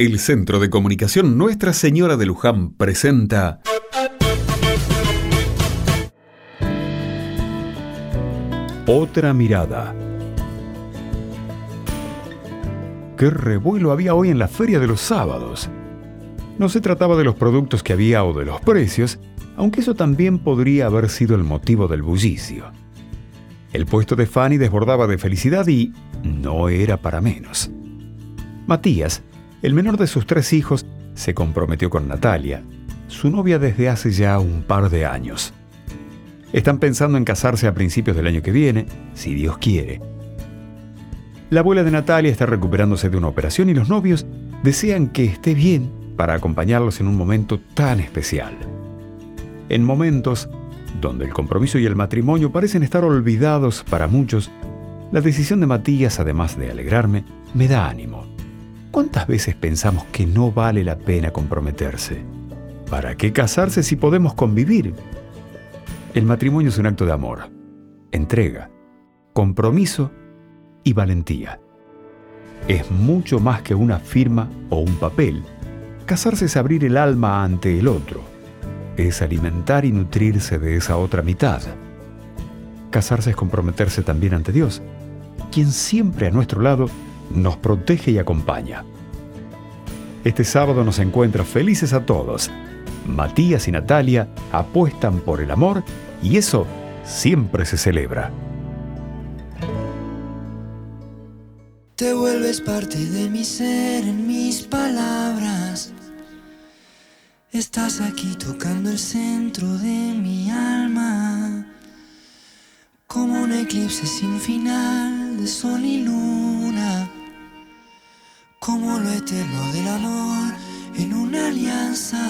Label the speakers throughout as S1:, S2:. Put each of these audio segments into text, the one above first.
S1: El Centro de Comunicación Nuestra Señora de Luján presenta Otra mirada. Qué revuelo había hoy en la feria de los sábados. No se trataba de los productos que había o de los precios, aunque eso también podría haber sido el motivo del bullicio. El puesto de Fanny desbordaba de felicidad y no era para menos. Matías, el menor de sus tres hijos se comprometió con Natalia, su novia desde hace ya un par de años. Están pensando en casarse a principios del año que viene, si Dios quiere. La abuela de Natalia está recuperándose de una operación y los novios desean que esté bien para acompañarlos en un momento tan especial. En momentos donde el compromiso y el matrimonio parecen estar olvidados para muchos, la decisión de Matías, además de alegrarme, me da ánimo. ¿Cuántas veces pensamos que no vale la pena comprometerse? ¿Para qué casarse si podemos convivir? El matrimonio es un acto de amor, entrega, compromiso y valentía. Es mucho más que una firma o un papel. Casarse es abrir el alma ante el otro. Es alimentar y nutrirse de esa otra mitad. Casarse es comprometerse también ante Dios, quien siempre a nuestro lado nos protege y acompaña. Este sábado nos encuentra felices a todos. Matías y Natalia apuestan por el amor y eso siempre se celebra.
S2: Te vuelves parte de mi ser en mis palabras. Estás aquí tocando el centro de mi alma. Como un eclipse sin final de sol y luna como lo eterno del amor en una alianza.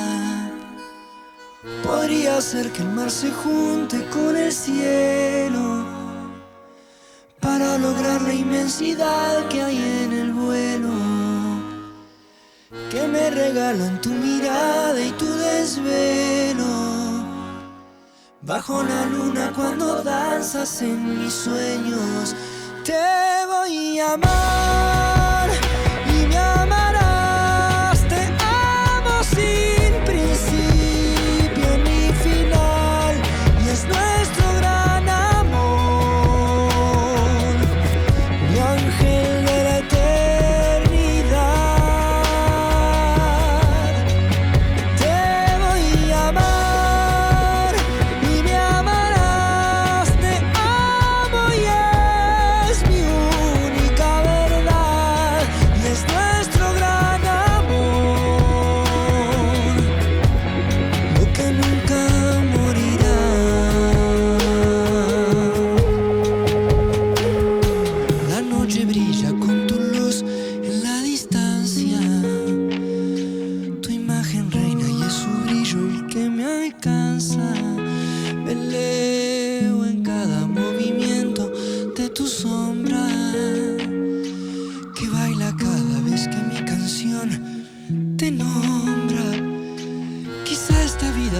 S2: Podría ser que el mar se junte con el cielo para lograr la inmensidad que hay en el vuelo. Que me regalan tu mirada y tu desvelo. Bajo la luna cuando danzas en mis sueños, te voy a amar.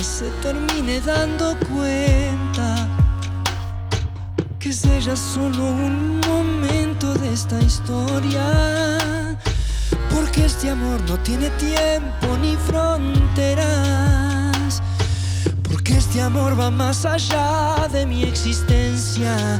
S2: Se termine dando cuenta que ella solo un momento de esta historia. Porque este amor no tiene tiempo ni fronteras. Porque este amor va más allá de mi existencia.